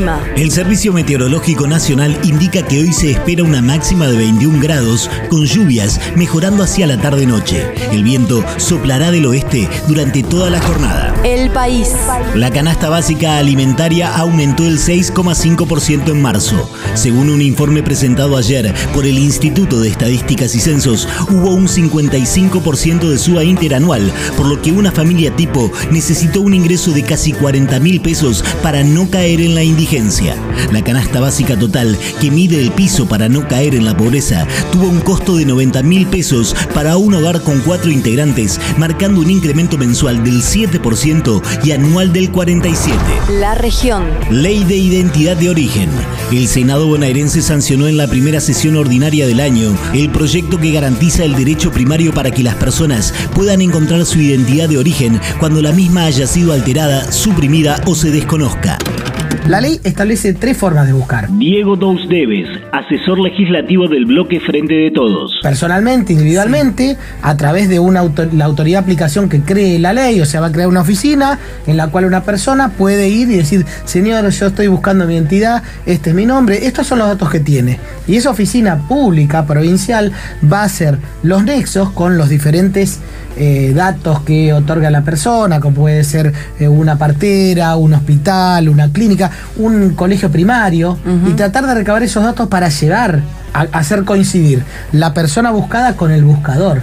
El clima. El Servicio Meteorológico Nacional indica que hoy se espera una máxima de 21 grados con lluvias mejorando hacia la tarde-noche. El viento soplará del oeste durante toda la jornada. El país. La canasta básica alimentaria aumentó el 6,5% en marzo. Según un informe presentado ayer por el Instituto de Estadísticas y Censos, hubo un 55% de suba interanual, por lo que una familia tipo necesitó un ingreso de casi 40 mil pesos para no caer en la indigencia. La canasta básica total, que mide el piso para no caer en la pobreza, tuvo un costo de 90 mil pesos para un hogar con cuatro integrantes, marcando un incremento mensual del 7% y anual del 47%. La región. Ley de Identidad de Origen. El Senado bonaerense sancionó en la primera sesión ordinaria del año el proyecto que garantiza el derecho primario para que las personas puedan encontrar su identidad de origen cuando la misma haya sido alterada, suprimida o se desconozca. La ley establece tres formas de buscar. Diego Dous Deves, asesor legislativo del bloque Frente de Todos. Personalmente, individualmente, a través de una la autoridad de aplicación que cree la ley, o sea, va a crear una oficina en la cual una persona puede ir y decir, señor, yo estoy buscando mi identidad, este es mi nombre, estos son los datos que tiene. Y esa oficina pública, provincial, va a hacer los nexos con los diferentes eh, datos que otorga la persona, como puede ser eh, una partera, un hospital, una clínica, un colegio primario, y tratar de recabar esos datos para llevar a hacer coincidir la persona buscada con el buscador.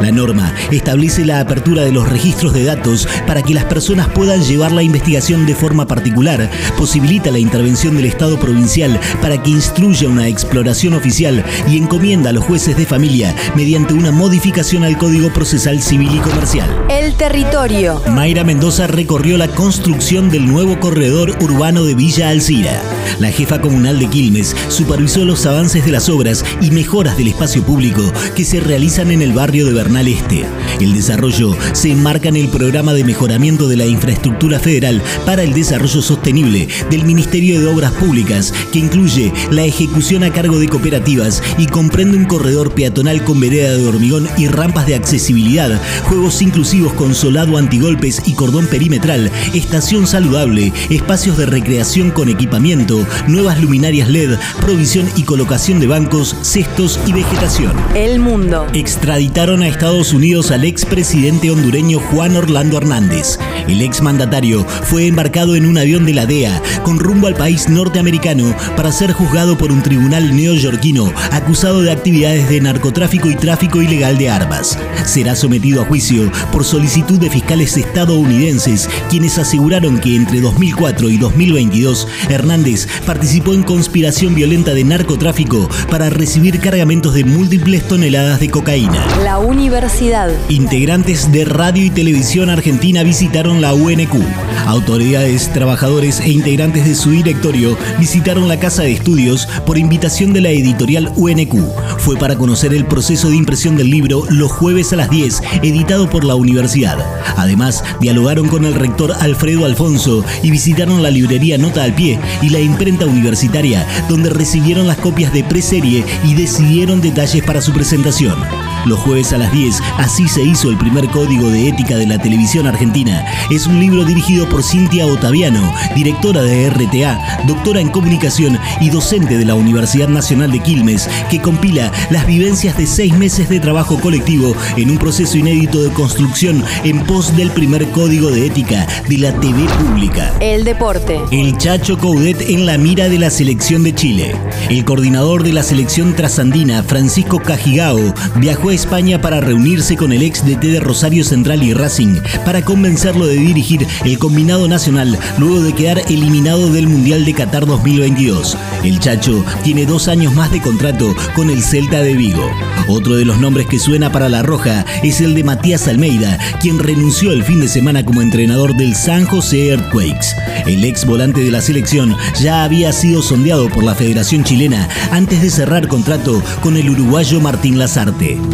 La norma establece la apertura de los registros de datos para que las personas puedan llevar la investigación de forma particular, posibilita la intervención del Estado provincial para que instruya una exploración oficial y encomienda a los jueces de familia mediante una modificación al Código Procesal Civil y Comercial. El territorio. Mayra Mendoza recorrió la construcción del nuevo corredor urbano de Villa Alcira. La jefa comunal de Quilmes supervisó los avances de las obras y mejoras del espacio público que se realizan en el barrio de Bernal Este. El desarrollo se enmarca en el programa de mejoramiento de la infraestructura federal para el desarrollo sostenible del Ministerio de Obras Públicas, que incluye la ejecución a cargo de cooperativas y comprende un corredor peatonal con vereda de hormigón y rampas de accesibilidad, juegos inclusivos con solado antigolpes y cordón perimetral, estación saludable, espacios de recreación con equipamiento, nuevas luminarias LED, provisión y colocación de bancos, cestos y vegetación. El mundo. Extraditaron a Estados Unidos al expresidente hondureño Juan Orlando Hernández. El exmandatario fue embarcado en un avión de la DEA con rumbo al país norteamericano para ser juzgado por un tribunal neoyorquino acusado de actividades de narcotráfico y tráfico ilegal de armas. Será sometido a juicio por solicitud de fiscales estadounidenses, quienes aseguraron que entre 2004 y 2022 Hernández participó en conspiración violenta de narcotráfico para recibir cargamentos de múltiples toneladas de cocaína. La Integrantes de radio y televisión argentina visitaron la UNQ. Autoridades, trabajadores e integrantes de su directorio visitaron la casa de estudios por invitación de la editorial UNQ. Fue para conocer el proceso de impresión del libro Los jueves a las 10, editado por la universidad. Además, dialogaron con el rector Alfredo Alfonso y visitaron la librería Nota al Pie y la imprenta universitaria, donde recibieron las copias de preserie y decidieron detalles para su presentación. Los jueves a las 10, así se hizo el primer código de ética de la televisión argentina. Es un libro dirigido por Cintia Otaviano, directora de RTA, doctora en comunicación y docente de la Universidad Nacional de Quilmes, que compila las vivencias de seis meses de trabajo colectivo en un proceso inédito de construcción en pos del primer código de ética de la TV pública. El deporte. El Chacho Coudet en la mira de la selección de Chile. El coordinador de la selección trasandina, Francisco Cajigao, viajó España para reunirse con el ex DT de Rosario Central y Racing para convencerlo de dirigir el combinado nacional luego de quedar eliminado del Mundial de Qatar 2022. El Chacho tiene dos años más de contrato con el Celta de Vigo. Otro de los nombres que suena para la Roja es el de Matías Almeida, quien renunció el fin de semana como entrenador del San José Earthquakes. El ex volante de la selección ya había sido sondeado por la Federación Chilena antes de cerrar contrato con el uruguayo Martín Lazarte.